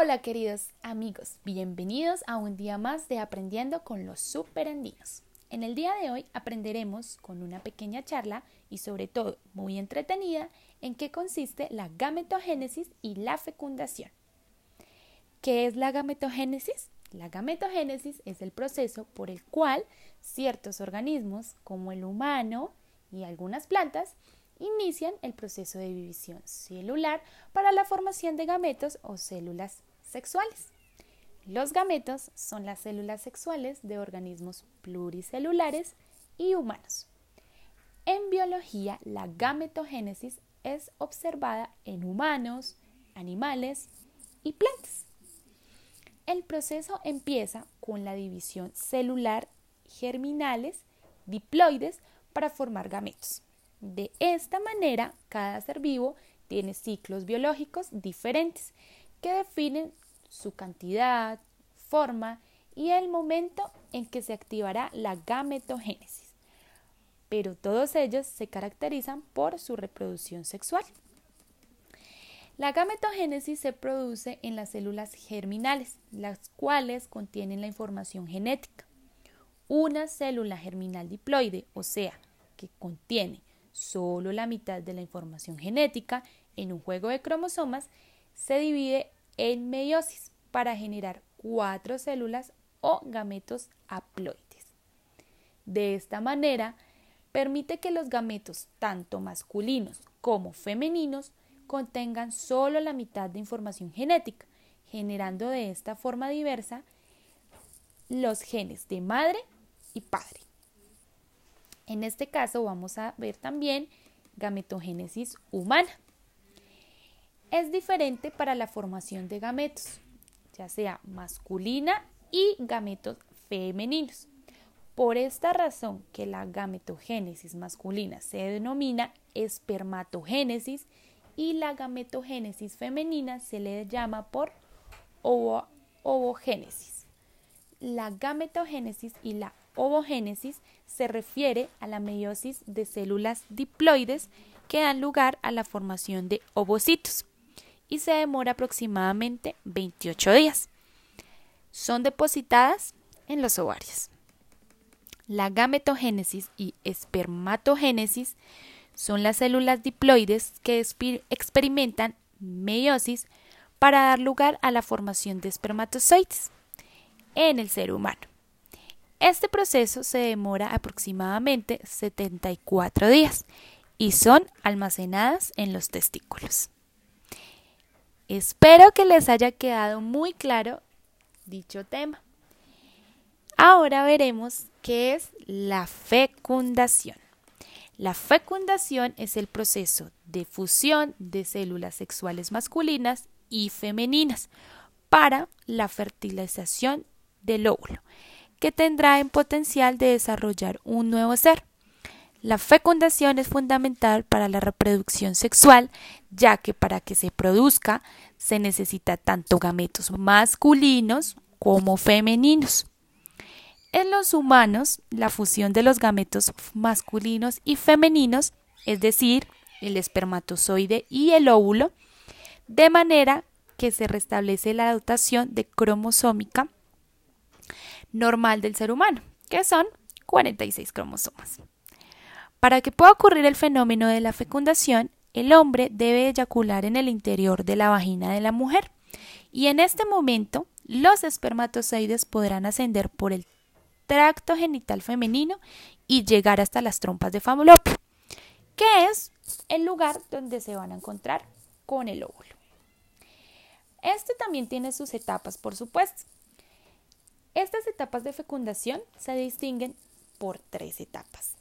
Hola, queridos amigos, bienvenidos a un día más de Aprendiendo con los Superandinos. En el día de hoy aprenderemos con una pequeña charla y sobre todo muy entretenida en qué consiste la gametogénesis y la fecundación. ¿Qué es la gametogénesis? La gametogénesis es el proceso por el cual ciertos organismos, como el humano y algunas plantas, inician el proceso de división celular para la formación de gametos o células sexuales. Los gametos son las células sexuales de organismos pluricelulares y humanos. En biología, la gametogénesis es observada en humanos, animales y plantas. El proceso empieza con la división celular germinales diploides para formar gametos. De esta manera, cada ser vivo tiene ciclos biológicos diferentes que definen su cantidad, forma y el momento en que se activará la gametogénesis. Pero todos ellos se caracterizan por su reproducción sexual. La gametogénesis se produce en las células germinales, las cuales contienen la información genética. Una célula germinal diploide, o sea, que contiene solo la mitad de la información genética en un juego de cromosomas, se divide en meiosis para generar cuatro células o gametos haploides. De esta manera, permite que los gametos, tanto masculinos como femeninos, contengan solo la mitad de información genética, generando de esta forma diversa los genes de madre y padre. En este caso vamos a ver también gametogénesis humana. Es diferente para la formación de gametos, ya sea masculina y gametos femeninos. Por esta razón que la gametogénesis masculina se denomina espermatogénesis y la gametogénesis femenina se le llama por ovogénesis. La gametogénesis y la ovogénesis se refiere a la meiosis de células diploides que dan lugar a la formación de ovocitos y se demora aproximadamente 28 días. Son depositadas en los ovarios. La gametogénesis y espermatogénesis son las células diploides que experimentan meiosis para dar lugar a la formación de espermatozoides en el ser humano. Este proceso se demora aproximadamente 74 días y son almacenadas en los testículos. Espero que les haya quedado muy claro dicho tema. Ahora veremos qué es la fecundación. La fecundación es el proceso de fusión de células sexuales masculinas y femeninas para la fertilización del óvulo que tendrá en potencial de desarrollar un nuevo ser. La fecundación es fundamental para la reproducción sexual, ya que para que se produzca se necesita tanto gametos masculinos como femeninos. En los humanos, la fusión de los gametos masculinos y femeninos, es decir, el espermatozoide y el óvulo, de manera que se restablece la dotación cromosómica normal del ser humano, que son 46 cromosomas. Para que pueda ocurrir el fenómeno de la fecundación, el hombre debe eyacular en el interior de la vagina de la mujer y en este momento los espermatozoides podrán ascender por el tracto genital femenino y llegar hasta las trompas de Falopio, que es el lugar donde se van a encontrar con el óvulo. Este también tiene sus etapas, por supuesto. Estas etapas de fecundación se distinguen por tres etapas.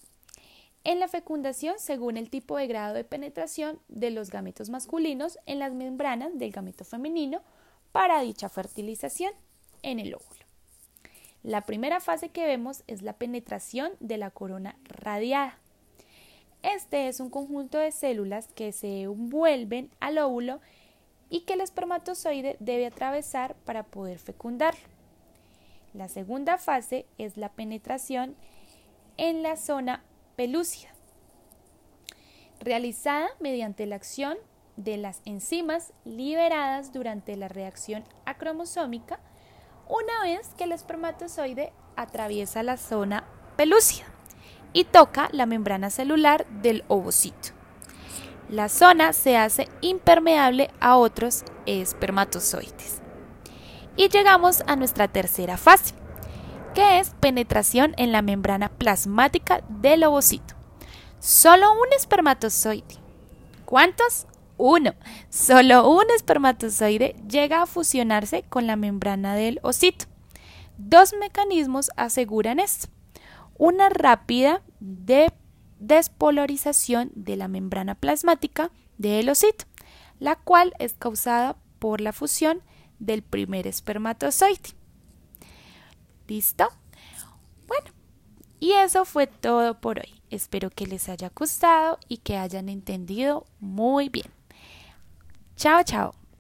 En la fecundación, según el tipo de grado de penetración de los gametos masculinos en las membranas del gameto femenino para dicha fertilización en el óvulo. La primera fase que vemos es la penetración de la corona radiada. Este es un conjunto de células que se envuelven al óvulo y que el espermatozoide debe atravesar para poder fecundarlo. La segunda fase es la penetración en la zona pelúcida, realizada mediante la acción de las enzimas liberadas durante la reacción acromosómica una vez que el espermatozoide atraviesa la zona pelúcida y toca la membrana celular del ovocito. La zona se hace impermeable a otros espermatozoides. Y llegamos a nuestra tercera fase, que es penetración en la membrana plasmática del ovocito. Solo un espermatozoide. ¿Cuántos? Uno. Solo un espermatozoide llega a fusionarse con la membrana del ovocito. Dos mecanismos aseguran esto. Una rápida despolarización de la membrana plasmática del ovocito, la cual es causada por la fusión del primer espermatozoide. ¿Listo? Bueno, y eso fue todo por hoy. Espero que les haya gustado y que hayan entendido muy bien. Chao, chao.